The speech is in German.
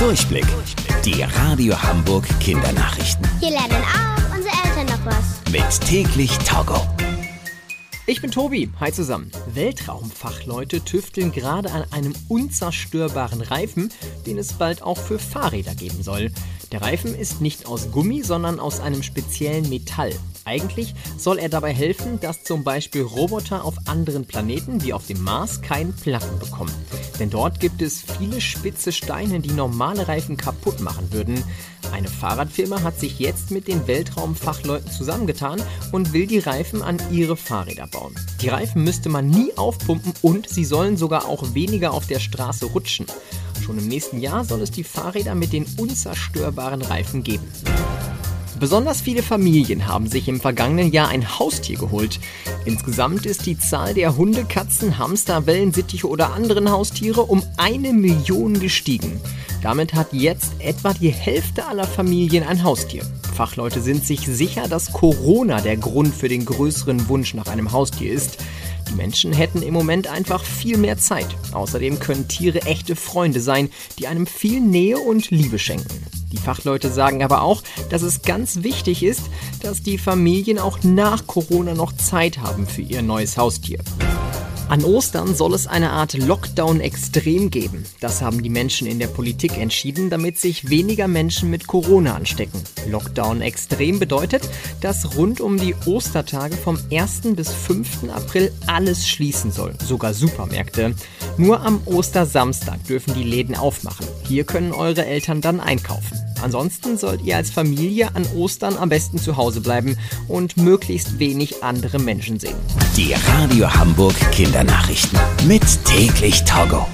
Durchblick. Die Radio Hamburg Kindernachrichten. Hier lernen auch unsere Eltern noch was. Mit täglich Togo. Ich bin Tobi. Hi zusammen. Weltraumfachleute tüfteln gerade an einem unzerstörbaren Reifen, den es bald auch für Fahrräder geben soll. Der Reifen ist nicht aus Gummi, sondern aus einem speziellen Metall. Eigentlich soll er dabei helfen, dass zum Beispiel Roboter auf anderen Planeten wie auf dem Mars keinen Platten bekommen. Denn dort gibt es viele spitze Steine, die normale Reifen kaputt machen würden. Eine Fahrradfirma hat sich jetzt mit den Weltraumfachleuten zusammengetan und will die Reifen an ihre Fahrräder bauen. Die Reifen müsste man nie aufpumpen und sie sollen sogar auch weniger auf der Straße rutschen. Schon im nächsten Jahr soll es die Fahrräder mit den unzerstörbaren Reifen geben. Besonders viele Familien haben sich im vergangenen Jahr ein Haustier geholt. Insgesamt ist die Zahl der Hunde, Katzen, Hamster, Wellensittiche oder anderen Haustiere um eine Million gestiegen. Damit hat jetzt etwa die Hälfte aller Familien ein Haustier. Fachleute sind sich sicher, dass Corona der Grund für den größeren Wunsch nach einem Haustier ist. Die Menschen hätten im Moment einfach viel mehr Zeit. Außerdem können Tiere echte Freunde sein, die einem viel Nähe und Liebe schenken. Die Fachleute sagen aber auch, dass es ganz wichtig ist, dass die Familien auch nach Corona noch Zeit haben für ihr neues Haustier. An Ostern soll es eine Art Lockdown extrem geben. Das haben die Menschen in der Politik entschieden, damit sich weniger Menschen mit Corona anstecken. Lockdown extrem bedeutet, dass rund um die Ostertage vom 1. bis 5. April alles schließen soll, sogar Supermärkte. Nur am Ostersamstag dürfen die Läden aufmachen. Hier können eure Eltern dann einkaufen. Ansonsten sollt ihr als Familie an Ostern am besten zu Hause bleiben und möglichst wenig andere Menschen sehen. Die Radio Hamburg Kindernachrichten. Mit täglich Togo.